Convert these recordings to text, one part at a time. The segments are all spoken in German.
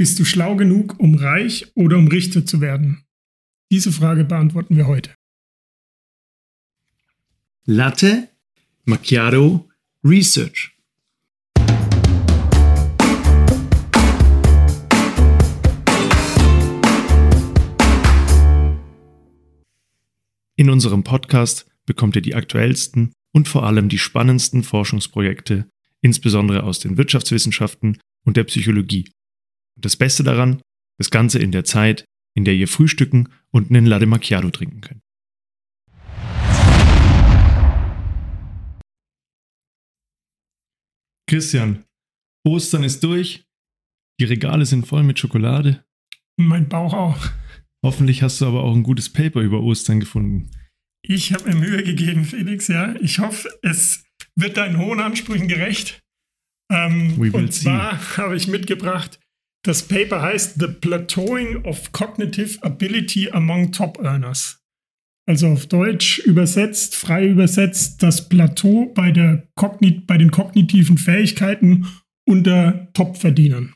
Bist du schlau genug, um reich oder um Richter zu werden? Diese Frage beantworten wir heute. Latte Macchiato Research. In unserem Podcast bekommt ihr die aktuellsten und vor allem die spannendsten Forschungsprojekte, insbesondere aus den Wirtschaftswissenschaften und der Psychologie. Und das Beste daran, das Ganze in der Zeit, in der ihr frühstücken und einen Latte Macchiato trinken könnt. Christian, Ostern ist durch. Die Regale sind voll mit Schokolade. Mein Bauch auch. Hoffentlich hast du aber auch ein gutes Paper über Ostern gefunden. Ich habe mir Mühe gegeben, Felix, ja. Ich hoffe, es wird deinen hohen Ansprüchen gerecht. Ähm, und zwar habe ich mitgebracht, das Paper heißt The Plateauing of Cognitive Ability Among Top Earners. Also auf Deutsch übersetzt, frei übersetzt, das Plateau bei, der Kognit bei den kognitiven Fähigkeiten unter Top-Verdienern.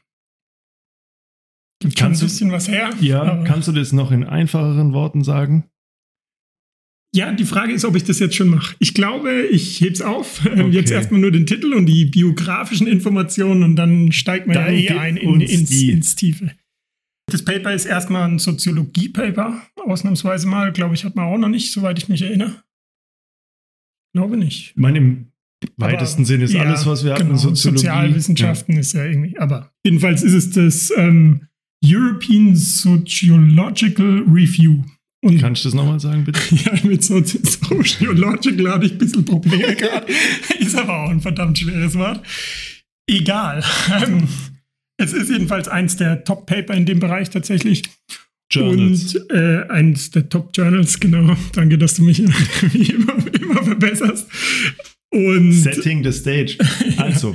Gibt kannst schon ein bisschen du, was her. Ja, kannst du das noch in einfacheren Worten sagen? Ja, die Frage ist, ob ich das jetzt schon mache. Ich glaube, ich heb's auf. Okay. Jetzt erstmal nur den Titel und die biografischen Informationen und dann steigt man dann ja eh ein in, ins, ins Tiefe. Das Paper ist erstmal ein Soziologie-Paper, ausnahmsweise mal. Glaube ich, hat man auch noch nicht, soweit ich mich erinnere. Glaube nicht. Ich meine, im weitesten Sinne ist ja, alles, was wir hatten, genau, Soziologie. Sozialwissenschaften ja. ist ja irgendwie. Aber jedenfalls ist es das ähm, European Sociological Review. Und Kannst du das nochmal sagen, bitte? Ja, mit Sociological habe ich ein bisschen Probleme gerade. ist aber auch ein verdammt schweres Wort. Egal. Ähm, es ist jedenfalls eins der Top-Paper in dem Bereich tatsächlich. Journals. Und äh, eins der Top-Journals, genau. Danke, dass du mich immer, immer verbesserst. Und, Setting the stage. Also.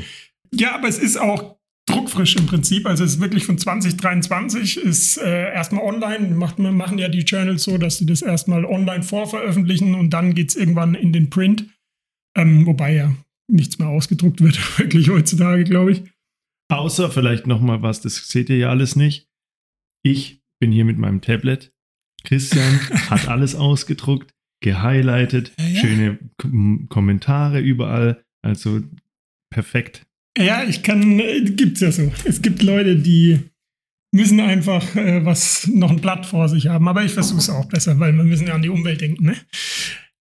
ja, aber es ist auch druckfrisch im Prinzip. Also es ist wirklich von 2023, ist äh, erstmal online. Macht, machen ja die Journals so, dass sie das erstmal online vorveröffentlichen und dann geht es irgendwann in den Print. Ähm, wobei ja nichts mehr ausgedruckt wird, wirklich heutzutage, glaube ich. Außer vielleicht nochmal was, das seht ihr ja alles nicht. Ich bin hier mit meinem Tablet. Christian hat alles ausgedruckt, gehighlightet, ja, ja. schöne K Kommentare überall. Also perfekt. Ja, ich kann, äh, gibt's ja so. Es gibt Leute, die müssen einfach äh, was, noch ein Blatt vor sich haben. Aber ich versuche es auch besser, weil wir müssen ja an die Umwelt denken, ne?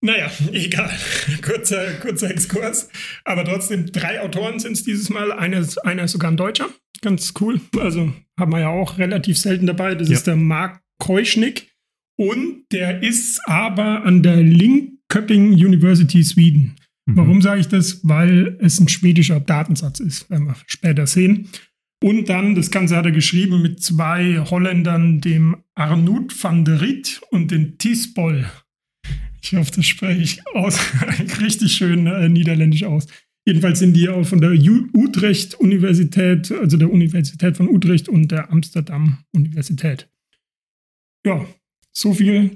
Naja, egal. kurzer, kurzer Exkurs. Aber trotzdem, drei Autoren sind es dieses Mal. Einer, einer ist sogar ein Deutscher. Ganz cool. Also haben wir ja auch relativ selten dabei. Das ja. ist der Marc Keuschnick. Und der ist aber an der Linköping University Sweden. Mhm. Warum sage ich das? Weil es ein schwedischer Datensatz ist, werden wir später sehen. Und dann, das Ganze hat er geschrieben mit zwei Holländern, dem Arnoud van der Riet und dem Tisbol. Ich hoffe, das spreche ich aus, richtig schön äh, niederländisch aus. Jedenfalls sind die auch von der Utrecht-Universität, also der Universität von Utrecht und der Amsterdam-Universität. Ja, so viel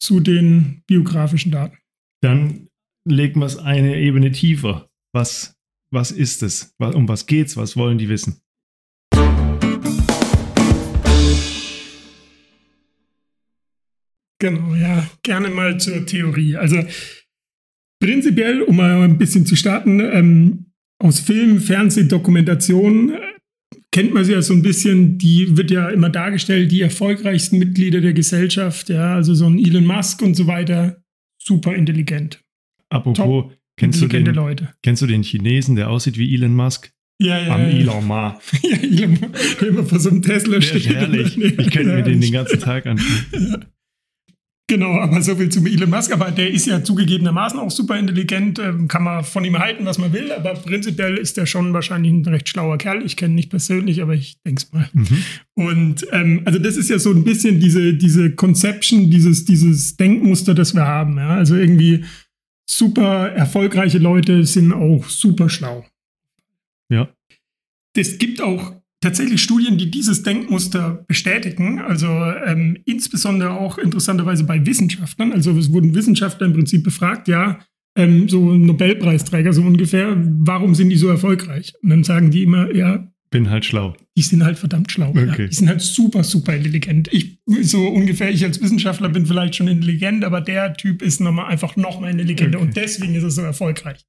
zu den biografischen Daten. Dann legen wir es eine Ebene tiefer. Was, was ist es? Um was geht's? Was wollen die wissen? Genau, ja, gerne mal zur Theorie. Also prinzipiell, um mal ein bisschen zu starten, ähm, aus Film, Fernseh, Dokumentation äh, kennt man sie ja so ein bisschen, die wird ja immer dargestellt, die erfolgreichsten Mitglieder der Gesellschaft, ja, also so ein Elon Musk und so weiter, super intelligent. Apropos, Top, kennst, du den, Leute. kennst du den Chinesen, der aussieht wie Elon Musk? Ja, ja. Am ja, Elon Ma. ja, Elon Ma, der immer vor so einem Tesla steht. herrlich. Ich könnte mir den den ganzen Tag anschauen. Ja. Genau, aber so viel zu Elon Musk. Aber der ist ja zugegebenermaßen auch super intelligent. Ähm, kann man von ihm halten, was man will. Aber prinzipiell ist er schon wahrscheinlich ein recht schlauer Kerl. Ich kenne ihn nicht persönlich, aber ich denke es mal. Mhm. Und ähm, also das ist ja so ein bisschen diese, diese Conception, dieses, dieses Denkmuster, das wir haben. Ja? Also irgendwie super erfolgreiche Leute sind auch super schlau. Ja. Es gibt auch tatsächlich Studien, die dieses Denkmuster bestätigen. Also ähm, insbesondere auch interessanterweise bei Wissenschaftlern. Also es wurden Wissenschaftler im Prinzip befragt, ja, ähm, so Nobelpreisträger so ungefähr, warum sind die so erfolgreich? Und dann sagen die immer, ja, bin halt schlau. Die sind halt verdammt schlau. Okay. Ja. Die sind halt super, super intelligent. Ich, so ungefähr, ich als Wissenschaftler bin vielleicht schon intelligent, aber der Typ ist nochmal einfach nochmal intelligenter Okay. und deswegen ist er so erfolgreich.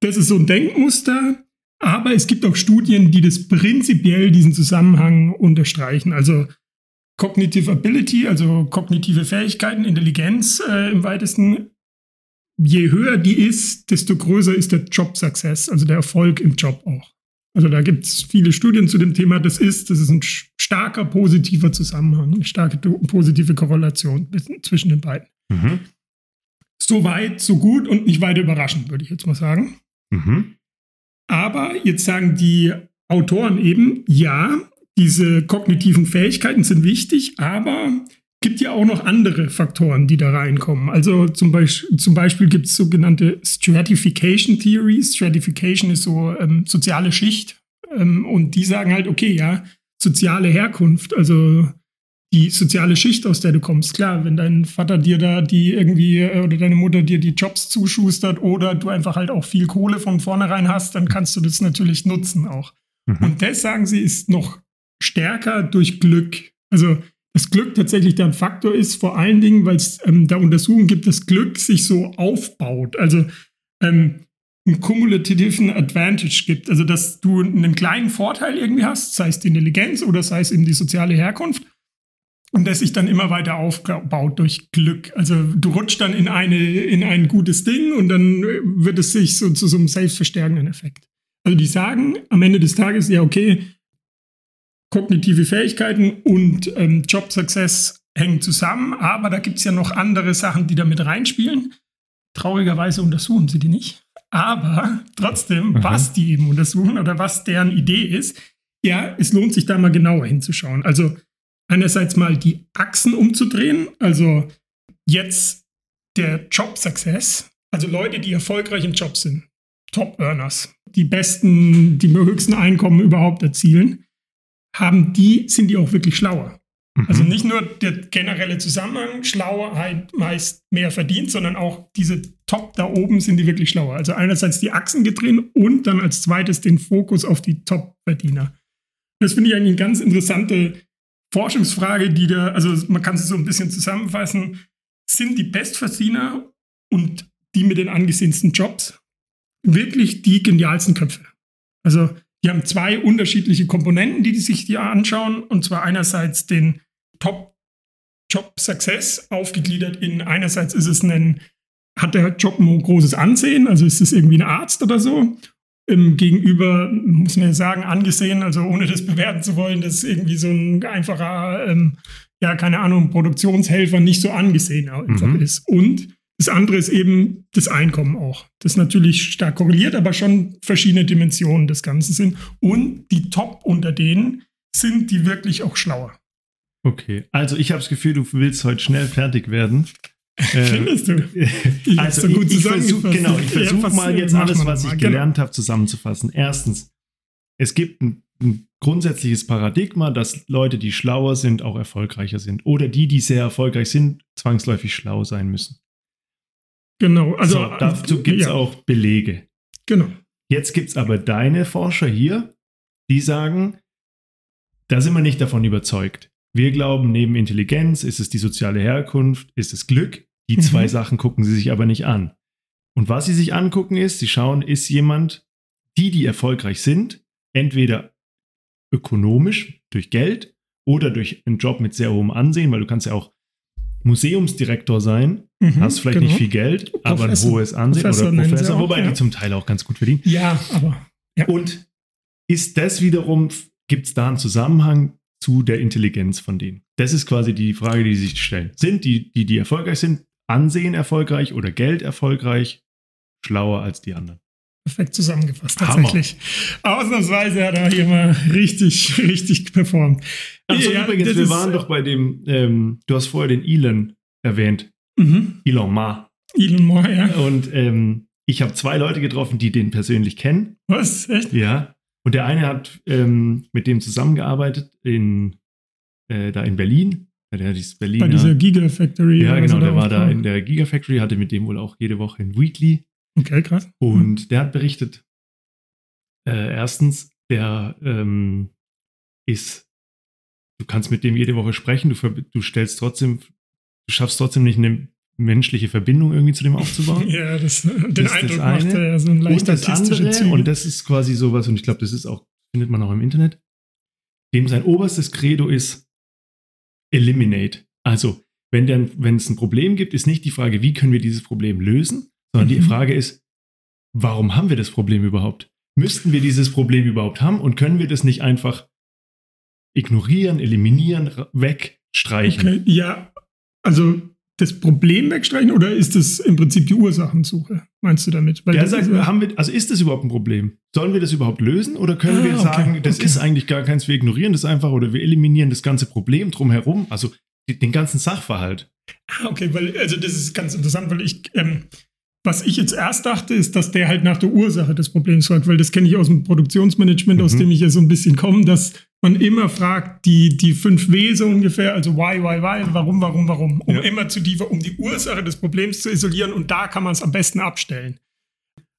Das ist so ein Denkmuster, aber es gibt auch Studien, die das prinzipiell diesen Zusammenhang unterstreichen. Also Cognitive Ability, also kognitive Fähigkeiten, Intelligenz äh, im weitesten. Je höher die ist, desto größer ist der Job Success, also der Erfolg im Job auch. Also da gibt es viele Studien zu dem Thema. Das ist, das ist ein starker positiver Zusammenhang, eine starke positive Korrelation zwischen den beiden. Mhm. So weit, so gut und nicht weiter überraschend, würde ich jetzt mal sagen. Mhm. Aber jetzt sagen die Autoren eben, ja, diese kognitiven Fähigkeiten sind wichtig, aber gibt ja auch noch andere Faktoren, die da reinkommen. Also zum Beispiel, zum Beispiel gibt es sogenannte Stratification Theories. Stratification ist so ähm, soziale Schicht. Ähm, und die sagen halt, okay, ja, soziale Herkunft, also die soziale Schicht, aus der du kommst. Klar, wenn dein Vater dir da die irgendwie äh, oder deine Mutter dir die Jobs zuschustert oder du einfach halt auch viel Kohle von vornherein hast, dann kannst du das natürlich nutzen auch. Mhm. Und das, sagen sie, ist noch stärker durch Glück. Also das Glück tatsächlich der ein Faktor ist, vor allen Dingen, weil es ähm, da Untersuchungen gibt, dass Glück sich so aufbaut. Also ähm, einen kumulativen Advantage gibt. Also dass du einen kleinen Vorteil irgendwie hast, sei es die Intelligenz oder sei es eben die soziale Herkunft. Und das sich dann immer weiter aufbaut durch Glück. Also du rutschst dann in, eine, in ein gutes Ding und dann wird es sich so zu so einem selbstverstärkenden Effekt. Also die sagen am Ende des Tages, ja, okay, kognitive Fähigkeiten und ähm, Job Success hängen zusammen, aber da gibt es ja noch andere Sachen, die da mit reinspielen. Traurigerweise untersuchen sie die nicht. Aber trotzdem, Aha. was die eben untersuchen oder was deren Idee ist, ja, es lohnt sich da mal genauer hinzuschauen. Also einerseits mal die Achsen umzudrehen, also jetzt der Job Success, also Leute, die erfolgreich im Job sind, Top Earners, die besten, die höchsten Einkommen überhaupt erzielen, haben die, sind die auch wirklich schlauer. Mhm. Also nicht nur der generelle Zusammenhang, Schlauheit meist mehr verdient, sondern auch diese Top da oben sind die wirklich schlauer. Also einerseits die Achsen gedreht und dann als zweites den Fokus auf die Top-Verdiener. Das finde ich eigentlich eine ganz interessante Forschungsfrage, die da, also man kann es so ein bisschen zusammenfassen, sind die Bestverdiener und die mit den angesehensten Jobs wirklich die genialsten Köpfe? Also die haben zwei unterschiedliche Komponenten, die die sich die anschauen. Und zwar einerseits den Top Job Success aufgegliedert in einerseits ist es ein, hat der Job ein großes Ansehen, also ist es irgendwie ein Arzt oder so. Im Gegenüber, muss man ja sagen, angesehen, also ohne das bewerten zu wollen, dass irgendwie so ein einfacher, ähm, ja, keine Ahnung, Produktionshelfer nicht so angesehen einfach Mhm. ist. Und das andere ist eben das Einkommen auch. Das ist natürlich stark korreliert, aber schon verschiedene Dimensionen des Ganzen sind. Und die Top unter denen sind die wirklich auch schlauer. Okay, also ich habe das Gefühl, du willst heute schnell fertig werden. Äh, Findest du? Ich also so gut ich, ich versuch, zusammengefasst. genau, ich Ja, versuche mal jetzt alles, was ich Genau. gelernt habe, zusammenzufassen. Erstens, es gibt ein, ein grundsätzliches Paradigma, dass Leute, die schlauer sind, auch erfolgreicher sind. Oder die, die sehr erfolgreich sind, zwangsläufig schlau sein müssen. Genau, also so, dazu gibt es ja, auch Belege. Genau. Jetzt gibt es aber deine Forscher hier, die sagen, da sind wir nicht davon überzeugt. Wir glauben, neben Intelligenz ist es die soziale Herkunft, ist es Glück. Die Mhm. zwei Sachen gucken sie sich aber nicht an. Und was sie sich angucken ist, sie schauen, ist jemand, die, die erfolgreich sind, entweder ökonomisch durch Geld oder durch einen Job mit sehr hohem Ansehen, weil du kannst ja auch Museumsdirektor sein, Mhm, hast vielleicht genau. nicht viel Geld, aber ein Professor. hohes Ansehen Professor oder Professor, auch, wobei ja. die zum Teil auch ganz gut verdienen. Ja, aber Und ist das wiederum, gibt es da einen Zusammenhang zu der Intelligenz von denen? Das ist quasi die Frage, die sie sich stellen. Sind die, die, die erfolgreich sind, Ansehen erfolgreich oder Geld erfolgreich, schlauer als die anderen? perfekt zusammengefasst, Hammer. tatsächlich. Ausnahmsweise hat er hier mal richtig, richtig performt. Also Ja, übrigens, wir waren doch bei dem, ähm, du hast vorher den Elon erwähnt, Mhm. Elon Ma. Elon Moore, ja. Und ähm, ich habe zwei Leute getroffen, die den persönlich kennen. Was? Echt? Ja. Und der eine hat ähm, mit dem zusammengearbeitet in, äh, da in Berlin. Der hat dieses Berliner. Bei dieser Gigafactory. ja, genau, der war da in der Gigafactory, hatte mit dem wohl auch jede Woche ein Weekly. Okay, krass. Und der hat berichtet, äh, erstens, der ähm, ist, du kannst mit dem jede Woche sprechen, du, du stellst trotzdem, du schaffst trotzdem nicht eine menschliche Verbindung irgendwie zu dem aufzubauen. ja, das, den das Eindruck das macht er ja so ein leicht und das andere, Züge. und das ist quasi sowas, und ich glaube, das ist auch, findet man auch im Internet, dem sein oberstes Credo ist Eliminate. Also, wenn es ein Problem gibt, ist nicht die Frage, wie können wir dieses Problem lösen, sondern Mhm. die Frage ist, warum haben wir das Problem überhaupt? Müssten wir dieses Problem überhaupt haben und können wir das nicht einfach ignorieren, eliminieren, wegstreichen? Okay, ja, also das Problem wegstreichen oder ist das im Prinzip die Ursachensuche, meinst du damit? Weil Der sagt, ist ja- haben wir, also ist das überhaupt ein Problem? Sollen wir das überhaupt lösen oder können Ah, wir okay, sagen, das okay. ist eigentlich gar keins, wir ignorieren das einfach oder wir eliminieren das ganze Problem drumherum, also den ganzen Sachverhalt. Ah, okay, weil, also das ist ganz interessant, weil ich, ähm, was ich jetzt erst dachte, ist, dass der halt nach der Ursache des Problems fragt, weil das kenne ich aus dem Produktionsmanagement, aus Mhm. dem ich ja so ein bisschen komme, dass man immer fragt, die, die fünf W so ungefähr, also why, why, why, warum, warum, warum, um Ja. immer zu die, um die Ursache des Problems zu isolieren und da kann man es am besten abstellen.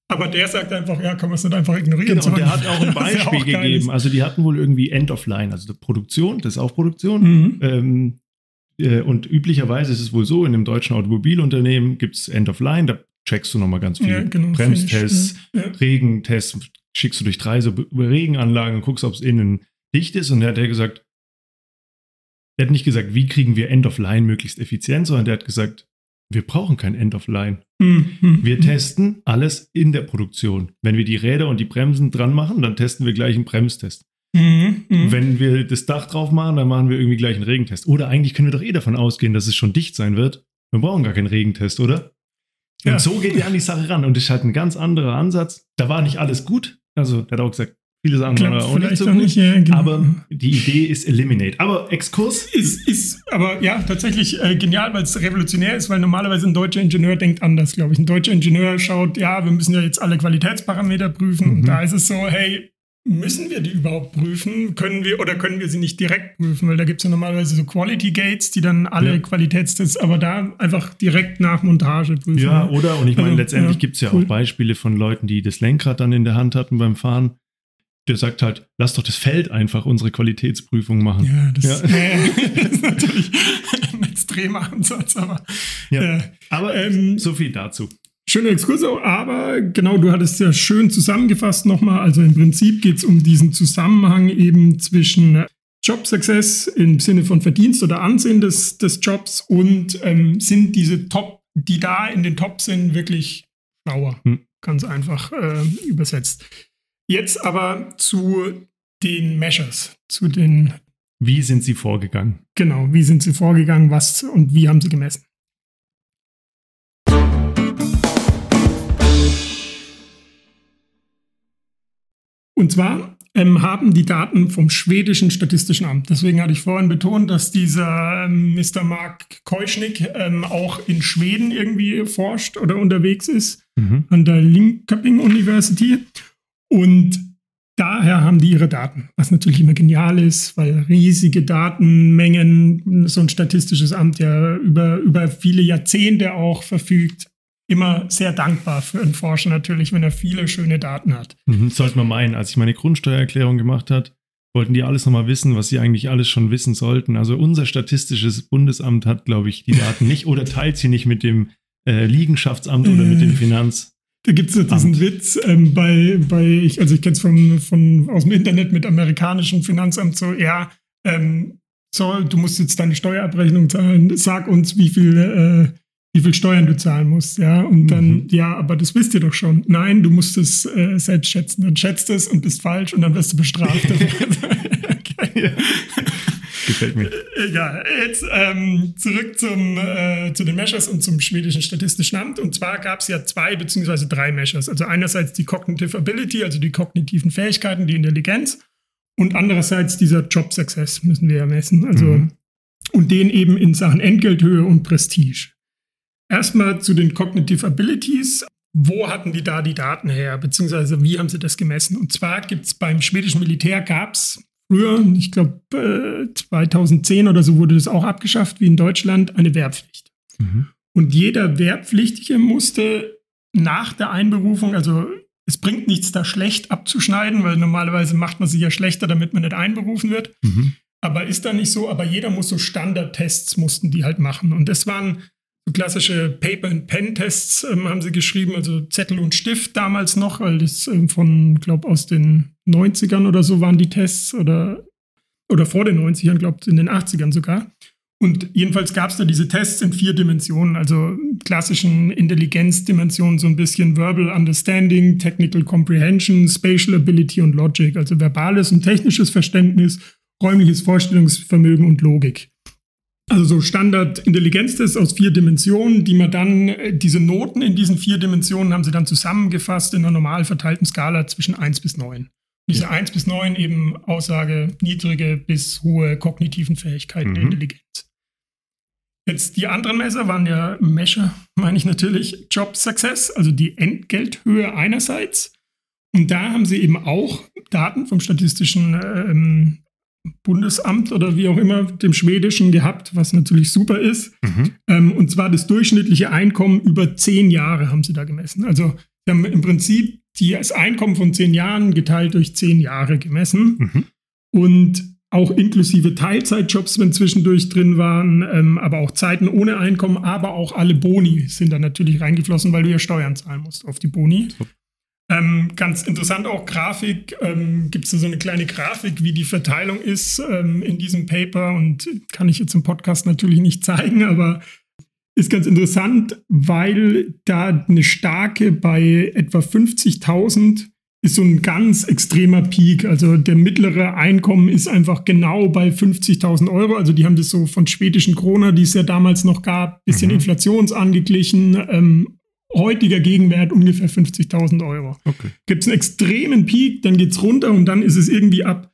Aber der sagt einfach, ja, kann man es nicht einfach ignorieren. Genau, und der hat auch ein Beispiel auch gegeben. Also die hatten wohl irgendwie End of Line, also Produktion, das ist auch Produktion. Mhm. Ähm, äh, und üblicherweise ist es wohl so, in einem deutschen Automobilunternehmen gibt es End of Line, da checkst du nochmal ganz viel. Ja, genau, Bremstests, ja. Ja. Regentests, schickst du durch drei so Regenanlagen guckst, ob es innen dicht ist. Und der hat der gesagt, der hat nicht gesagt, wie kriegen wir End of Line möglichst effizient, sondern der hat gesagt, wir brauchen kein End of Line. Mhm. Wir testen alles in der Produktion. Wenn wir die Räder und die Bremsen dran machen, dann testen wir gleich einen Bremstest. Mhm. Wenn wir das Dach drauf machen, dann machen wir irgendwie gleich einen Regentest. Oder eigentlich können wir doch eh davon ausgehen, dass es schon dicht sein wird. Wir brauchen gar keinen Regentest, oder? Und Ja. so geht er an die Sache ran. Und das ist halt ein ganz anderer Ansatz. Da war nicht alles gut. Also, der hat auch gesagt, viele waren Klappt auch nicht so gut. nicht, ja, genau. Aber die Idee ist Eliminate. Aber Exkurs Ist, ist aber ja tatsächlich äh, genial, weil es revolutionär ist, weil normalerweise ein deutscher Ingenieur denkt anders, glaube ich. Ein deutscher Ingenieur schaut, ja, wir müssen ja jetzt alle Qualitätsparameter prüfen. Mhm. Und da ist es so, hey, müssen wir die überhaupt prüfen? Können wir oder können wir sie nicht direkt prüfen? Weil da gibt es ja normalerweise so Quality Gates, die dann alle Ja. Qualitätstests, aber da einfach direkt nach Montage prüfen. Ja, oder? Und ich meine, Also, letztendlich ja, gibt es ja cool. auch Beispiele von Leuten, die das Lenkrad dann in der Hand hatten beim Fahren. Der sagt halt, lass doch das Feld einfach unsere Qualitätsprüfung machen. Ja, das, Ja. äh, das ist natürlich ein extremer Ansatz, aber Ja. äh, Aber Ähm, so viel dazu. Schöner Exkurs, aber genau, du hattest ja schön zusammengefasst nochmal. Also im Prinzip geht es um diesen Zusammenhang eben zwischen Job Success im Sinne von Verdienst oder Ansehen des, des Jobs und ähm, sind diese Top, die da in den Top sind, wirklich schlauer. Hm. Ganz einfach äh, übersetzt. Jetzt aber zu den Measures, zu den, Wie sind sie vorgegangen? genau, wie sind sie vorgegangen, was und wie haben sie gemessen. Und zwar ähm, haben die Daten vom schwedischen Statistischen Amt. Deswegen hatte ich vorhin betont, dass dieser ähm, Mr. Mark Keuschnick ähm, auch in Schweden irgendwie forscht oder unterwegs ist Mhm. an der Linköping University. Und daher haben die ihre Daten, was natürlich immer genial ist, weil riesige Datenmengen so ein statistisches Amt ja über, über viele Jahrzehnte auch verfügt. Immer sehr dankbar für einen Forscher natürlich, wenn er viele schöne Daten hat. Mhm. Sollte man meinen, als ich meine Grundsteuererklärung gemacht hat, wollten die alles nochmal wissen, was sie eigentlich alles schon wissen sollten. Also unser statistisches Bundesamt hat, glaube ich, die Daten nicht oder teilt sie nicht mit dem äh, Liegenschaftsamt oder mit dem Äh. Finanz. Da gibt es ja diesen. Witz ähm, bei, bei ich, also ich kenne es von, von aus dem Internet mit amerikanischem Finanzamt so, ja, ähm, so, du musst jetzt deine Steuerabrechnung zahlen, sag uns, wie viel, äh, wie viel Steuern du zahlen musst, ja. Und dann, Mhm. ja, aber das wisst ihr doch schon. Nein, du musst es äh, selbst schätzen. Dann schätzt es und bist falsch und dann wirst du bestraft. okay. Gefällt mir. Egal. Jetzt ähm, zurück zum, äh, zu den Measures und zum schwedischen Statistischen Amt. Und zwar gab es ja zwei beziehungsweise drei Measures. Also einerseits die Cognitive Ability, also die kognitiven Fähigkeiten, die Intelligenz. Und andererseits dieser Job Success müssen wir ja messen. Also, Mhm. Und den eben in Sachen Entgelthöhe und Prestige. Erstmal zu den Cognitive Abilities. Wo hatten die da die Daten her, beziehungsweise wie haben sie das gemessen? Und zwar gibt es beim schwedischen Militär gab es früher, ich glaube äh, 2010 oder so wurde das auch abgeschafft, wie in Deutschland, eine Wehrpflicht. Mhm. Und jeder Wehrpflichtige musste nach der Einberufung, also Es bringt nichts, da schlecht abzuschneiden, weil normalerweise macht man sich ja schlechter, damit man nicht einberufen wird. Mhm. Aber ist da nicht so, aber jeder muss so Standardtests mussten die halt machen. Und das waren klassische Paper-and-Pen-Tests, ähm, haben sie geschrieben, also Zettel und Stift damals noch, weil das ähm, von, glaube aus den 90ern oder so waren die Tests oder, oder vor den 90ern, glaube in den 80ern sogar. Und jedenfalls gab es da diese Tests in vier Dimensionen, also klassischen Intelligenzdimensionen, so ein bisschen Verbal Understanding, Technical Comprehension, Spatial Ability und Logic, also verbales und technisches Verständnis, räumliches Vorstellungsvermögen und Logik. Also so Standard-Intelligenztests aus vier Dimensionen, die man dann, äh, diese Noten in diesen vier Dimensionen haben sie dann zusammengefasst in einer normal verteilten Skala zwischen 1 bis 9. Diese ja. 1 bis 9 eben Aussage niedrige bis hohe kognitiven Fähigkeiten mhm. der Intelligenz. Jetzt die anderen Messer waren ja Mesher, meine ich natürlich, Job Success, also die Entgelthöhe einerseits. Und da haben sie eben auch Daten vom Statistischen ähm, Bundesamt oder wie auch immer, dem Schwedischen gehabt, was natürlich super ist. Mhm. Ähm, und zwar das durchschnittliche Einkommen über zehn Jahre haben sie da gemessen. Also sie haben im Prinzip das Einkommen von zehn Jahren geteilt durch zehn Jahre gemessen. Mhm. Und auch inklusive Teilzeitjobs, wenn zwischendurch drin waren, ähm, aber auch Zeiten ohne Einkommen, aber auch alle Boni sind da natürlich reingeflossen, weil du ja Steuern zahlen musst auf die Boni. Ähm, ganz interessant auch Grafik, ähm, gibt es so eine kleine Grafik, wie die Verteilung ist ähm, in diesem Paper und kann ich jetzt im Podcast natürlich nicht zeigen, aber ist ganz interessant, weil da eine starke bei etwa 50.000 ist so ein ganz extremer Peak. Also der mittlere Einkommen ist einfach genau bei 50.000 Euro. Also die haben das so von schwedischen Krona, die es ja damals noch gab, bisschen mhm. inflationsangeglichen. Ähm, heutiger Gegenwert ungefähr 50.000 Euro. Okay. Gibt es einen extremen Peak, dann geht es runter und dann ist es irgendwie ab,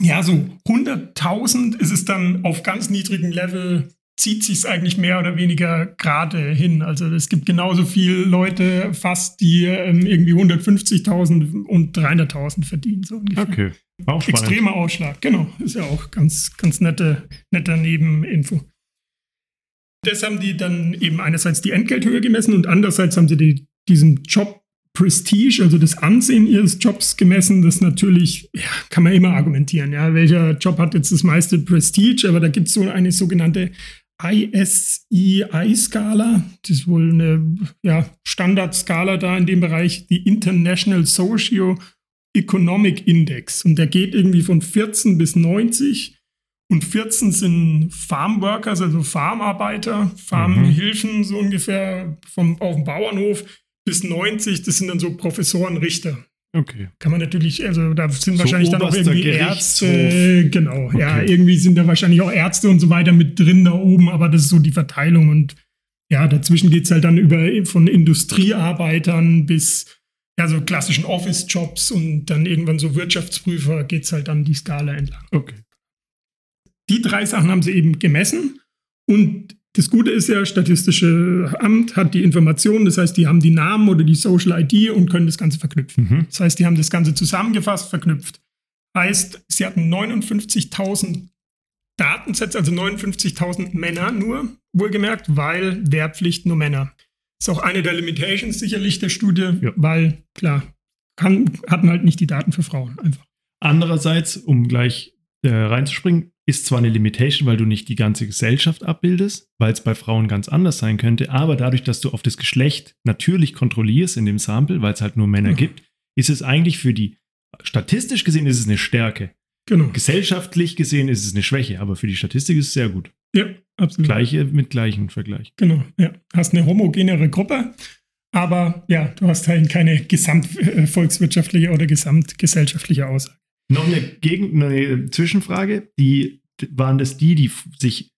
ja, so 100.000 ist es dann auf ganz niedrigem Level zieht sich es eigentlich mehr oder weniger gerade hin. Also es gibt genauso viele Leute fast, die ähm, irgendwie 150.000 und 300.000 verdienen. So ungefähr. Okay. Auch Extremer Ausschlag, genau. Ist ja auch ganz, ganz nette, netter Nebeninfo. Das haben die dann eben einerseits die Entgelthöhe gemessen und andererseits haben sie die, diesen Job Prestige, also das Ansehen ihres Jobs gemessen, das natürlich, ja, kann man immer argumentieren, ja, welcher Job hat jetzt das meiste Prestige, aber da gibt es so eine sogenannte ISEI-Skala. Das ist wohl eine ja, Standardskala da in dem Bereich, die International Socio-Economic Index. Und der geht irgendwie von 14 bis 90. Und 14 sind Farmworkers, also Farmarbeiter, Farmhilfen, mhm. so ungefähr vom, auf dem Bauernhof. Bis 90, das sind dann so Professoren, Richter. Okay. Kann man natürlich, also da sind so wahrscheinlich dann auch irgendwie Ärzte, genau, okay. ja, irgendwie sind da wahrscheinlich auch Ärzte und so weiter mit drin da oben, aber das ist so die Verteilung und ja, dazwischen geht es halt dann über von Industriearbeitern bis ja, so klassischen Office-Jobs und dann irgendwann so Wirtschaftsprüfer geht es halt dann die Skala entlang. Okay. Die drei Sachen haben sie eben gemessen und das Gute ist ja, Statistische Amt hat die Informationen, das heißt, die haben die Namen oder die Social ID und können das Ganze verknüpfen. Mhm. Das heißt, die haben das Ganze zusammengefasst, verknüpft. Heißt, sie hatten 59.000 Datensätze, also 59.000 Männer nur, wohlgemerkt, weil Wehrpflicht nur Männer. Ist auch eine der Limitations sicherlich der Studie, ja. weil, klar, kann, hatten halt nicht die Daten für Frauen einfach. Andererseits, um gleich äh, reinzuspringen, ist zwar eine Limitation, weil du nicht die ganze Gesellschaft abbildest, weil es bei Frauen ganz anders sein könnte, aber dadurch, dass du auf das Geschlecht natürlich kontrollierst in dem Sample, weil es halt nur Männer mhm. gibt, ist es eigentlich für die, statistisch gesehen ist es eine Stärke. Genau. Gesellschaftlich gesehen ist es eine Schwäche, aber für die Statistik ist es sehr gut. Ja, absolut. Gleiche mit gleichen Vergleich. Genau, ja. Hast eine homogenere Gruppe, aber ja, du hast halt keine gesamtvolkswirtschaftliche oder gesamtgesellschaftliche Aussage. Noch eine, Gegen eine Zwischenfrage. Die, waren das die, die sich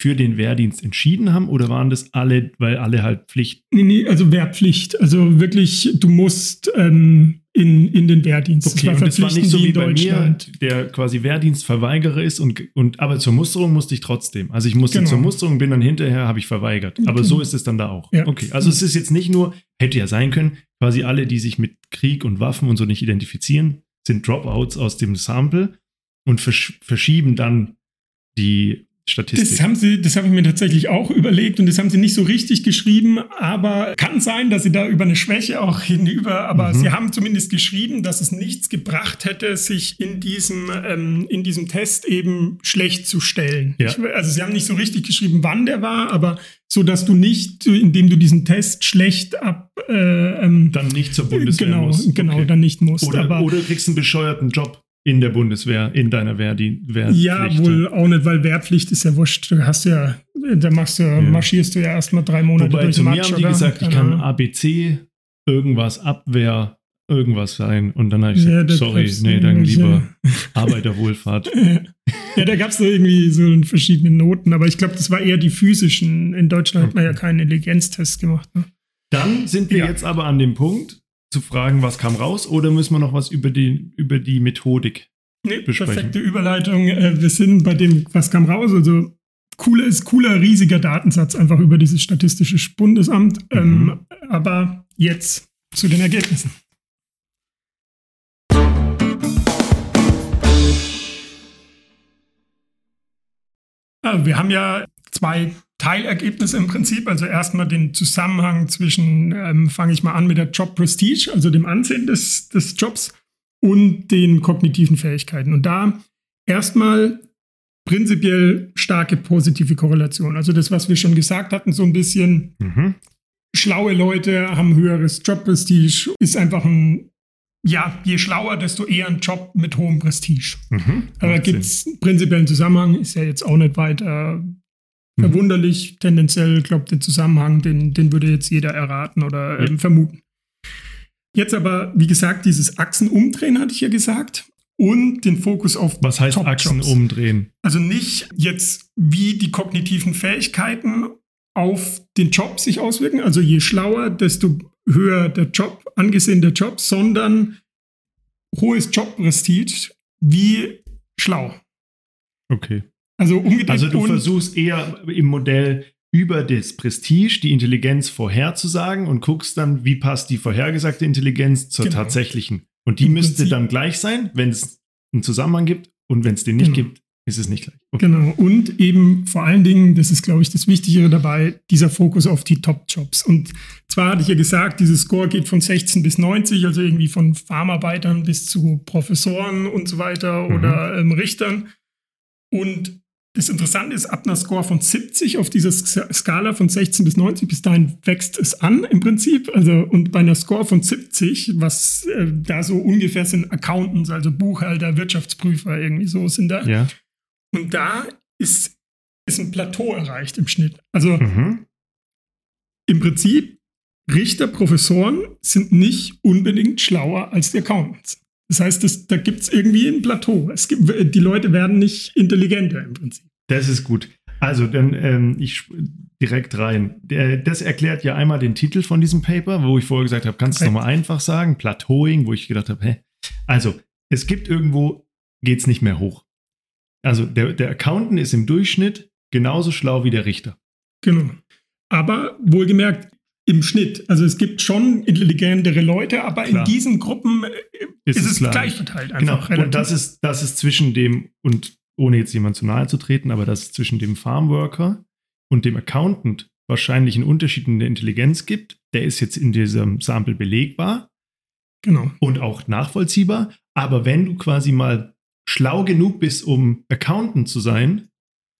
für den Wehrdienst entschieden haben oder waren das alle, weil alle halt Pflicht? Nee, nee, also Wehrpflicht. Also wirklich, du musst ähm, in, in den Wehrdienst. Okay, das war, und das war nicht so wie bei mir, der quasi Wehrdienstverweigerer ist und, und aber zur Musterung musste ich trotzdem. Also ich musste genau. zur Musterung, bin dann hinterher, habe ich verweigert. Aber genau. so ist es dann da auch. Ja. Okay, also es ist jetzt nicht nur, hätte ja sein können, quasi alle, die sich mit Krieg und Waffen und so nicht identifizieren, sind Dropouts aus dem Sample und versch verschieben dann die Statistik. Das haben sie, das habe ich mir tatsächlich auch überlegt und das haben sie nicht so richtig geschrieben, aber kann sein, dass sie da über eine Schwäche auch hinüber, aber mhm. sie haben zumindest geschrieben, dass es nichts gebracht hätte, sich in diesem, ähm, in diesem Test eben schlecht zu stellen. Ja. Ich, also sie haben nicht so richtig geschrieben, wann der war, aber so, dass du nicht, indem du diesen Test schlecht ab, äh, ähm, dann nicht zur Bundeswehr genau, musst. Genau, okay. dann nicht musst. Oder, aber, oder kriegst einen bescheuerten Job in der Bundeswehr, in deiner Wehrdienst. Wehr ja, wohl auch nicht, weil Wehrpflicht ist ja wurscht. Du hast ja, da machst du, ja. marschierst du ja erstmal drei Monate Wobei, durch zu Matsch, mir haben die oder? gesagt, ich kann ABC, irgendwas, Abwehr, irgendwas sein. Und dann habe ich gesagt, ja, sorry, nee, dann lieber Arbeiterwohlfahrt. ja, da gab es irgendwie so verschiedene Noten, aber ich glaube, das war eher die physischen. In Deutschland okay. hat man ja keinen Intelligenztest gemacht. Ne? Dann sind wir ja. jetzt aber an dem Punkt, zu fragen, was kam raus, oder müssen wir noch was über die, über die Methodik nee, besprechen? Perfekte Überleitung. Äh, wir sind bei dem, was kam raus. Also cooler ist cooler, riesiger Datensatz einfach über dieses Statistische Bundesamt. Mhm. Ähm, aber jetzt zu den Ergebnissen. Ah, wir haben ja zwei Teilergebnisse im Prinzip. Also erstmal den Zusammenhang zwischen, ähm, fange ich mal an mit der Job Prestige, also dem Ansehen des, des Jobs und den kognitiven Fähigkeiten. Und da erstmal prinzipiell starke positive Korrelation. Also das, was wir schon gesagt hatten, so ein bisschen mhm. schlaue Leute haben höheres Job Prestige, ist einfach ein ja, je schlauer, desto eher ein Job mit hohem Prestige. Mhm, Aber gibt es prinzipiell einen Zusammenhang, ist ja jetzt auch nicht weiter Mhm. Verwunderlich, tendenziell, glaube den Zusammenhang, den, den würde jetzt jeder erraten oder ähm, vermuten. Jetzt aber, wie gesagt, dieses Achsenumdrehen hatte ich ja gesagt und den Fokus auf Was heißt Achsen umdrehen? Also nicht jetzt, wie die kognitiven Fähigkeiten auf den Job sich auswirken, also je schlauer, desto höher der Job, angesehen der Job, sondern hohes Jobprestige, wie schlau. Okay. Also. Also du versuchst eher im Modell über das Prestige die Intelligenz vorherzusagen und guckst dann, wie passt die vorhergesagte Intelligenz zur genau. tatsächlichen. Und die Im müsste Prinzip. dann gleich sein, wenn es einen Zusammenhang gibt. Und wenn es den nicht genau. gibt, ist es nicht gleich. Okay. Genau. Und eben vor allen Dingen, das ist, glaube ich, das Wichtigere dabei, dieser Fokus auf die Top-Jobs. Und zwar hatte ich ja gesagt, dieses Score geht von 16 bis 90, also irgendwie von Farmarbeitern bis zu Professoren und so weiter mhm. oder ähm, Richtern. Und das Interessante ist, ab einer Score von 70 auf dieser Skala von 16 bis 90, bis dahin wächst es an im Prinzip. Also, und bei einer Score von 70, was äh, da so ungefähr sind Accountants, also Buchhalter, Wirtschaftsprüfer, irgendwie so sind da. Ja. Und da ist, ist ein Plateau erreicht im Schnitt. Also mhm. im Prinzip, Richter, Professoren sind nicht unbedingt schlauer als die Accountants. Das heißt, das, da gibt es irgendwie ein Plateau. Gibt, die Leute werden nicht intelligenter im Prinzip. Das ist gut. Also, dann ähm, ich direkt rein. Das erklärt ja einmal den Titel von diesem Paper, wo ich vorher gesagt habe, kannst du es nochmal einfach sagen? Plateauing, wo ich gedacht habe, hä? Also, es gibt irgendwo, geht es nicht mehr hoch. Also, der, der Accountant ist im Durchschnitt genauso schlau wie der Richter. Genau. Aber wohlgemerkt, im Schnitt. Also es gibt schon intelligentere Leute, aber klar. in diesen Gruppen äh, ist, ist es, es gleich verteilt. Einfach genau. Und das ist, das ist zwischen dem, und ohne jetzt jemand zu nahe zu treten, aber dass es zwischen dem Farmworker und dem Accountant wahrscheinlich einen Unterschied in der Intelligenz gibt. Der ist jetzt in diesem Sample belegbar. Genau. Und auch nachvollziehbar. Aber wenn du quasi mal schlau genug bist, um Accountant zu sein,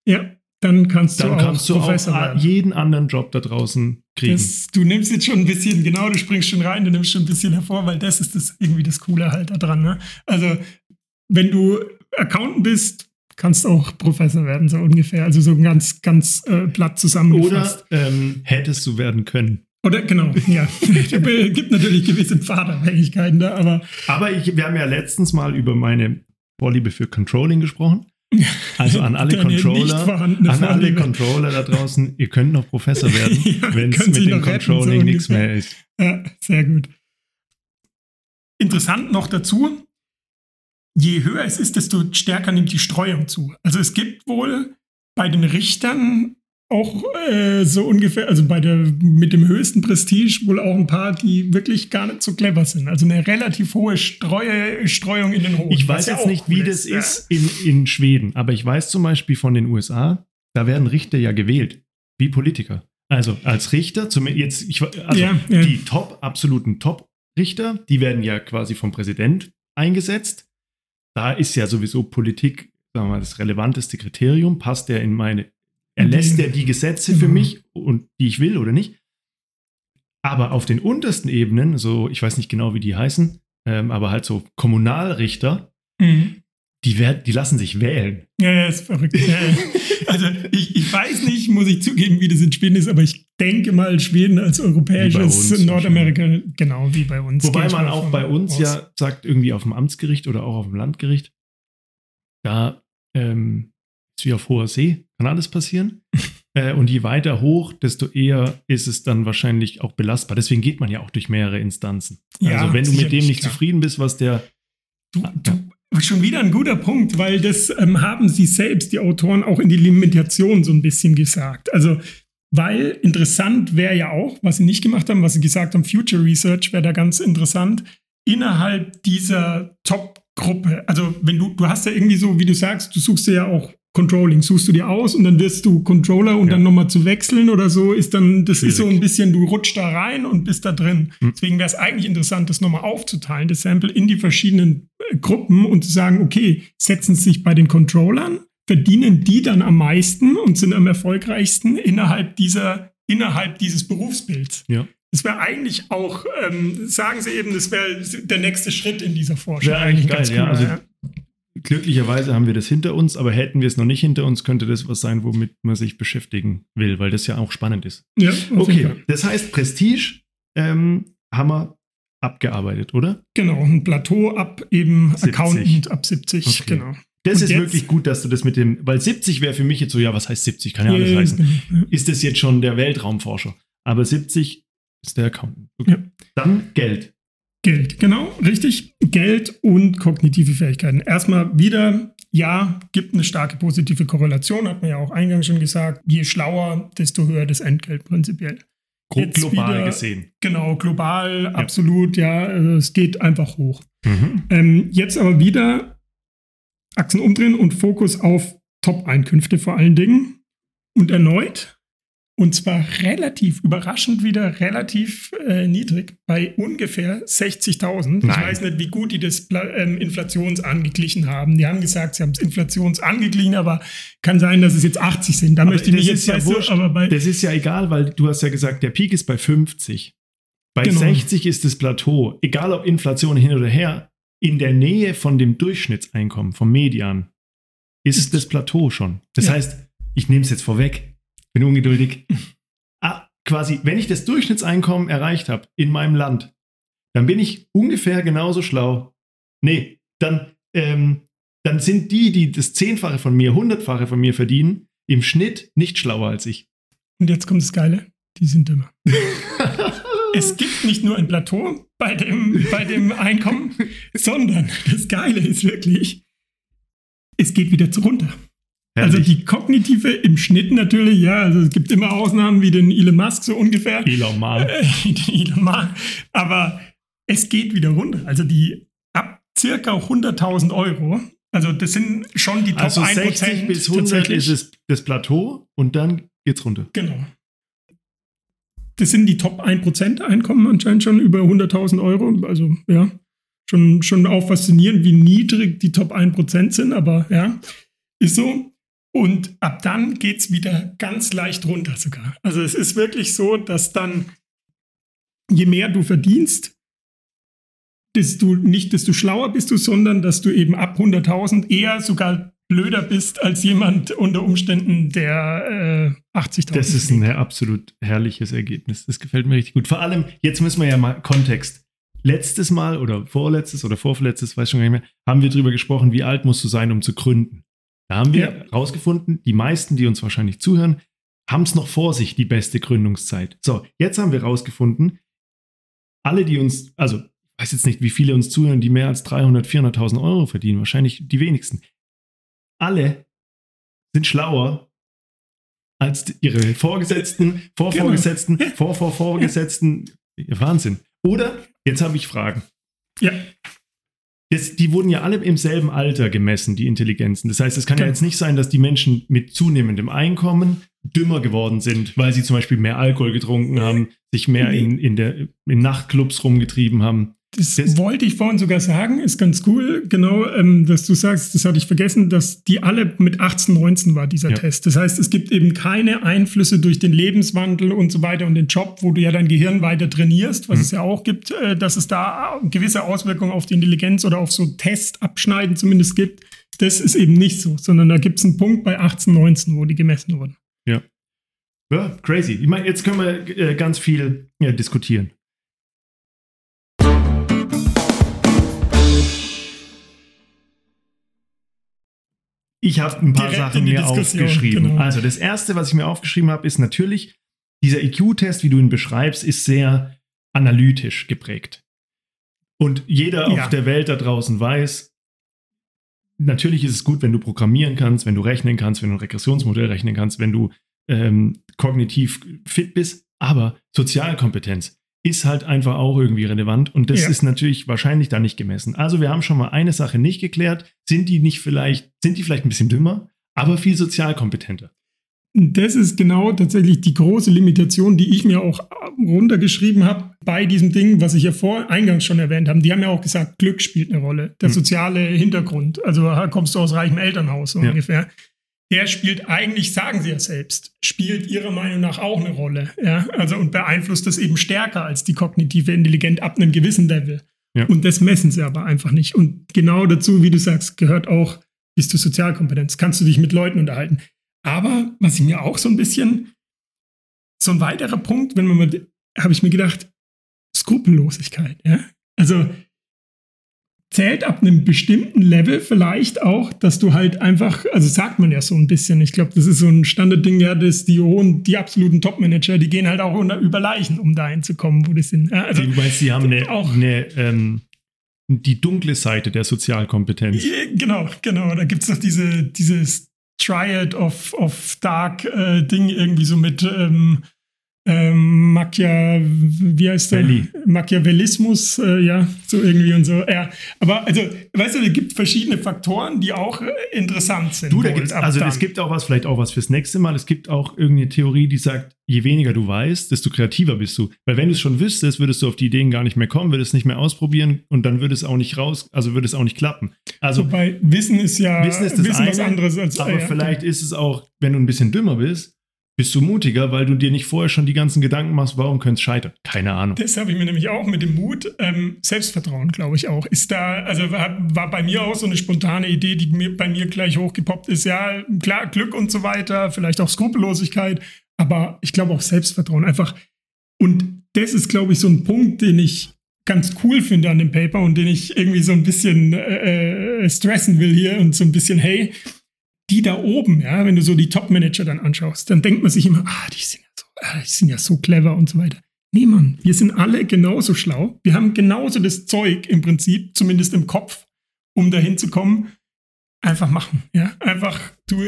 ja dann kannst dann du kannst auch, du auch jeden anderen Job da draußen kriegen. Das, du nimmst jetzt schon ein bisschen, genau, du springst schon rein, du nimmst schon ein bisschen hervor, weil das ist das irgendwie das Coole halt daran. Ne? Also, wenn du Accountant bist, kannst du auch Professor werden, so ungefähr. Also so ganz, ganz äh, platt zusammengefasst. Oder ähm, hättest du werden können. Oder genau, ja. Es gibt natürlich gewisse Pfadabhängigkeiten da, aber. Aber ich, wir haben ja letztens mal über meine Vorliebe für Controlling gesprochen. Also an alle Controller, an alle Controller da draußen, ihr könnt noch Professor werden, ja, wenn es mit dem Controlling so nichts mehr ist. Ja, sehr gut. Interessant noch dazu, je höher es ist, desto stärker nimmt die Streuung zu. Also es gibt wohl bei den Richtern auch äh, so ungefähr, also bei der mit dem höchsten Prestige wohl auch ein paar, die wirklich gar nicht so clever sind. Also eine relativ hohe Streue, Streuung in den Hohen. Ich weiß jetzt ja nicht, wie das ist in, in Schweden, aber ich weiß zum Beispiel von den USA, da werden Richter ja gewählt, wie Politiker. Also als Richter, zum, jetzt, ich, also Ja, ja. die Top, absoluten Top-Richter, die werden ja quasi vom Präsident eingesetzt. Da ist ja sowieso Politik, sagen wir mal, das relevanteste Kriterium. Passt der in meine, erlässt er die Gesetze für Genau. mich und die ich will oder nicht? Aber auf den untersten Ebenen, so, ich weiß nicht genau, wie die heißen, ähm, aber halt so Kommunalrichter, Mhm. die, werden, die lassen sich wählen. Ja, ja, ist verrückt. Ja, ja. Also ich, ich weiß nicht, muss ich zugeben, wie das in Schweden ist, aber ich denke mal, Schweden als europäisches Nordamerika, genau wie bei uns. Wobei man auch bei uns aus. ja sagt, irgendwie auf dem Amtsgericht oder auch auf dem Landgericht, da ähm, ist wie auf hoher See, kann alles passieren. äh, und je weiter hoch, desto eher ist es dann wahrscheinlich auch belastbar. Deswegen geht man ja auch durch mehrere Instanzen. Ja, also wenn du mit dem nicht klar. zufrieden bist, was der Du, du, schon wieder ein guter Punkt, weil das ähm, haben sie selbst, die Autoren, auch in die Limitation so ein bisschen gesagt. Also, weil interessant wäre ja auch, was sie nicht gemacht haben, was sie gesagt haben, Future Research wäre da ganz interessant, innerhalb dieser Top-Gruppe. Also, wenn du, du hast ja irgendwie so, wie du sagst, du suchst dir ja auch Controlling, suchst du dir aus und dann wirst du Controller und Ja. dann nochmal zu wechseln oder so, ist dann, das ist so Schwierig. ein bisschen, du rutschst da rein und bist da drin. Hm. Deswegen wäre es eigentlich interessant, das nochmal aufzuteilen, das Sample in die verschiedenen äh, Gruppen und zu sagen, okay, setzen sie sich bei den Controllern, verdienen die dann am meisten und sind am erfolgreichsten innerhalb dieser, innerhalb dieses Berufsbilds. Ja. Das wäre eigentlich auch, ähm, sagen sie eben, das wäre der nächste Schritt in dieser Forschung. Wäre eigentlich ganz geil, ja. cool, Also glücklicherweise haben wir das hinter uns, aber hätten wir es noch nicht hinter uns, könnte das was sein, womit man sich beschäftigen will, weil das ja auch spannend ist. ja, Okay, das heißt, Prestige ähm, haben wir abgearbeitet, oder? Genau, ein Plateau ab eben 70. Accountant ab 70, Okay. genau. Das Und ist jetzt- wirklich gut, dass du das mit dem, weil 70 wäre für mich jetzt so, ja, was heißt 70? Kann ja alles heißen. Ist das jetzt schon der Weltraumforscher? Aber 70 ist der Accountant. Okay. Ja. Dann Geld. Geld, genau, richtig. Geld und kognitive Fähigkeiten. Erstmal wieder, ja, gibt eine starke positive Korrelation, hat man ja auch eingangs schon gesagt. Je schlauer, desto höher das Entgelt prinzipiell. Jetzt global wieder- gesehen. Genau, global, absolut, ja, also es geht einfach hoch. Mhm. Ähm, jetzt aber wieder Achsen umdrehen und Fokus auf Top-Einkünfte vor allen Dingen. Und erneut, und zwar relativ überraschend wieder relativ äh, niedrig, bei ungefähr 60.000. Ich weiß nicht, wie gut die das ähm, inflationsangeglichen haben. Die haben gesagt, sie haben es inflationsangeglichen, aber kann sein, dass es jetzt 80 sind. Da Aber möchte ich mich jetzt ist ja du, wurscht. aber bei Das ist ja egal, weil du hast ja gesagt, der Peak ist bei 50. Bei Genau. 60 ist das Plateau, egal ob Inflation hin oder her, in der Nähe von dem Durchschnittseinkommen, vom Median, ist das Plateau schon. Das Ja. heißt, ich nehme es jetzt vorweg, bin ungeduldig. Ah, quasi, wenn ich das Durchschnittseinkommen erreicht habe in meinem Land, dann bin ich ungefähr genauso schlau. Nee, dann, ähm, dann sind die, die das Zehnfache von mir, Hundertfache von mir verdienen, im Schnitt nicht schlauer als ich. Und jetzt kommt das Geile, die sind dümmer. es gibt nicht nur ein Plateau bei dem, bei dem Einkommen, sondern das Geile ist wirklich, es geht wieder zu Also Herrlich. die kognitive im Schnitt natürlich, ja, also es gibt immer Ausnahmen wie den Elon Musk so ungefähr. Elon Musk. Elon Musk. Aber es geht wieder runter. Also die ab circa 100.000 Euro, also das sind schon die Top Also 1% 60 bis 100 tatsächlich. ist es das Plateau und dann geht's runter. Genau. Das sind die Top 1% Einkommen anscheinend schon über 100.000 Euro. Also ja, schon, schon auch faszinierend, wie niedrig die Top 1% sind, aber ja, ist so. Und ab dann geht es wieder ganz leicht runter sogar. Also es ist wirklich so, dass dann, je mehr du verdienst, desto nicht, desto schlauer bist du, sondern dass du eben ab 100.000 eher sogar blöder bist als jemand unter Umständen, der äh, 80.000 Das ist ein absolut herrliches Ergebnis. Das gefällt mir richtig gut. Vor allem, jetzt müssen wir ja mal Kontext. Letztes Mal oder vorletztes oder vorverletztes, weiß schon gar nicht mehr, haben wir darüber gesprochen, wie alt musst du sein, um zu gründen. Da haben wir Ja. rausgefunden, die meisten, die uns wahrscheinlich zuhören, haben es noch vor sich, die beste Gründungszeit. So, jetzt haben wir rausgefunden, alle, die uns, also ich weiß jetzt nicht, wie viele uns zuhören, die mehr als 300, 400.000 Euro verdienen, wahrscheinlich die wenigsten. Alle sind schlauer als ihre Vorgesetzten, Vorvorgesetzten, Genau. Vorvorvorgesetzten. Wahnsinn. Oder, jetzt habe ich Fragen. Ja, das, die wurden ja alle im selben Alter gemessen, die Intelligenzen. Das heißt, es kann ja jetzt nicht sein, dass die Menschen mit zunehmendem Einkommen dümmer geworden sind, weil sie zum Beispiel mehr Alkohol getrunken haben, sich mehr in, in, der, in Nachtclubs rumgetrieben haben. Das, das, wollte ich vorhin sogar sagen, ist ganz cool, genau, ähm, dass du sagst, das hatte ich vergessen, dass die alle mit 18, 19 war, dieser ja. Test. Das heißt, es gibt eben keine Einflüsse durch den Lebenswandel und so weiter und den Job, wo du ja dein Gehirn weiter trainierst, was mhm. es ja auch gibt, äh, dass es da gewisse Auswirkungen auf die Intelligenz oder auf so Testabschneiden zumindest gibt. Das ist eben nicht so, sondern da gibt es einen Punkt bei 18, 19, wo die gemessen wurden. Ja. Ja, crazy. Ich meine, jetzt können wir äh, ganz viel ja, diskutieren. Ich habe ein paar Direkt Sachen mir aufgeschrieben. Genau. Also das erste, was ich mir aufgeschrieben habe, ist natürlich, dieser IQ-Test, wie du ihn beschreibst, ist sehr analytisch geprägt. Und jeder ja. auf der Welt da draußen weiß, natürlich ist es gut, wenn du programmieren kannst, wenn du rechnen kannst, wenn du ein Regressionsmodell rechnen kannst, wenn du ähm, kognitiv fit bist, aber Sozialkompetenz ist halt einfach auch irgendwie relevant und das ja. ist natürlich wahrscheinlich da nicht gemessen. Also wir haben schon mal eine Sache nicht geklärt. Sind die nicht vielleicht, sind die vielleicht ein bisschen dümmer, aber viel sozialkompetenter? Das ist genau tatsächlich die große Limitation, die ich mir auch runtergeschrieben habe bei diesem Ding, was ich ja vor eingangs schon erwähnt habe. Die haben ja auch gesagt, Glück spielt eine Rolle, der hm. soziale Hintergrund. Also kommst du aus reichem Elternhaus so ja. ungefähr der spielt eigentlich, sagen sie ja selbst, spielt ihrer Meinung nach auch eine Rolle. Ja? Also und beeinflusst das eben stärker als die kognitive Intelligenz ab einem gewissen Level. Ja. Und das messen sie aber einfach nicht. Und genau dazu, wie du sagst, gehört auch, bist du Sozialkompetenz, kannst du dich mit Leuten unterhalten. Aber was ich mir auch so ein bisschen, so ein weiterer Punkt, wenn man mal, habe ich mir gedacht, Skrupellosigkeit. Ja? Also zählt ab einem bestimmten Level vielleicht auch, dass du halt einfach, also sagt man ja so ein bisschen, ich glaube, das ist so ein Standardding, ja, dass die hohen, die absoluten Top-Manager, die gehen halt auch unter, über Leichen, um dahin zu kommen, wo die sind. Also, du meinst, sie haben eine, auch eine ähm, die dunkle Seite der Sozialkompetenz. Genau, genau. Da gibt es doch diese, dieses Triad of, of Dark äh, Ding irgendwie so mit ähm, ähm, Machiav wie heißt der? Belli. Machiavellismus, äh, ja, so irgendwie und so. Ja, aber also, weißt du, es gibt verschiedene Faktoren, die auch äh, interessant sind. Du, da gibt's, also es gibt auch was, vielleicht auch was fürs nächste Mal. Es gibt auch irgendeine Theorie, die sagt, je weniger du weißt, desto kreativer bist du. Weil wenn du es schon wüsstest, würdest du auf die Ideen gar nicht mehr kommen, würdest es nicht mehr ausprobieren und dann würde es auch nicht raus, also würde es auch nicht klappen. Also Wobei Wissen ist ja Wissen ist das Wissen eine, was anderes als Aber ja, vielleicht ja. ist es auch, wenn du ein bisschen dümmer bist, bist du mutiger, weil du dir nicht vorher schon die ganzen Gedanken machst, warum könnte es scheitern? Keine Ahnung. Das habe ich mir nämlich auch mit dem Mut. Ähm, Selbstvertrauen, glaube ich auch. Ist da, also war, war, bei mir auch so eine spontane Idee, die mir, bei mir gleich hochgepoppt ist. Ja, klar, Glück und so weiter, vielleicht auch Skrupellosigkeit, aber ich glaube auch Selbstvertrauen einfach. Und das ist, glaube ich, so ein Punkt, den ich ganz cool finde an dem Paper und den ich irgendwie so ein bisschen äh, äh stressen will hier und so ein bisschen, hey, die da oben, ja, wenn du so die Top-Manager dann anschaust, dann denkt man sich immer, ah, die sind ja so, ah, die sind ja so clever und so weiter. Nee, Mann, wir sind alle genauso schlau. Wir haben genauso das Zeug im Prinzip, zumindest im Kopf, um dahin zu kommen. Einfach machen, ja. Einfach, du,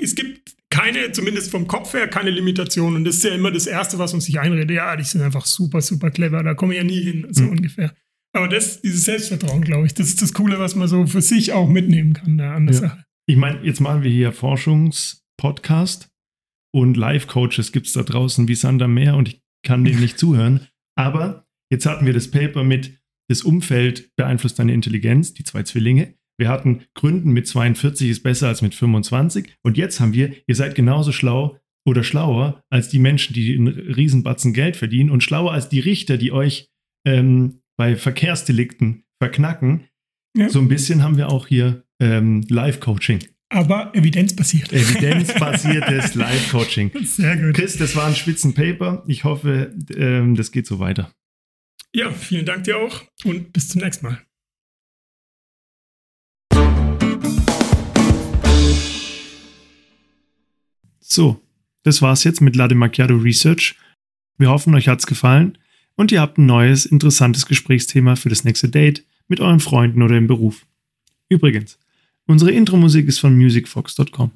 es gibt keine, zumindest vom Kopf her, keine Limitation. Und das ist ja immer das Erste, was uns sich einredet. Ja, die sind einfach super, super clever. Da komme ich ja nie hin, so mhm. ungefähr. Aber das, dieses Selbstvertrauen, glaube ich, das ist das Coole, was man so für sich auch mitnehmen kann da an der ja. Sache. Ich meine, jetzt machen wir hier Forschungspodcast und Live-Coaches gibt es da draußen wie Sander mehr und ich kann denen nicht zuhören. Aber jetzt hatten wir das Paper mit das Umfeld beeinflusst deine Intelligenz, die zwei Zwillinge. Wir hatten Gründen mit 42 ist besser als mit 25. Und jetzt haben wir, ihr seid genauso schlau oder schlauer als die Menschen, die einen Riesenbatzen Geld verdienen und schlauer als die Richter, die euch ähm, bei Verkehrsdelikten verknacken. Ja. So ein bisschen haben wir auch hier ähm, Live-Coaching. Aber evidenzbasiert. Evidenzbasiertes Live-Coaching. Sehr gut. Chris, das war ein Spitzenpaper. Ich hoffe, ähm, das geht so weiter. Ja, vielen Dank dir auch und bis zum nächsten Mal. So, das war's jetzt mit Lade Macchiato Research. Wir hoffen, euch hat's gefallen und ihr habt ein neues, interessantes Gesprächsthema für das nächste Date mit euren Freunden oder im Beruf. Übrigens, Unsere Intro-Musik ist von musicfox.com.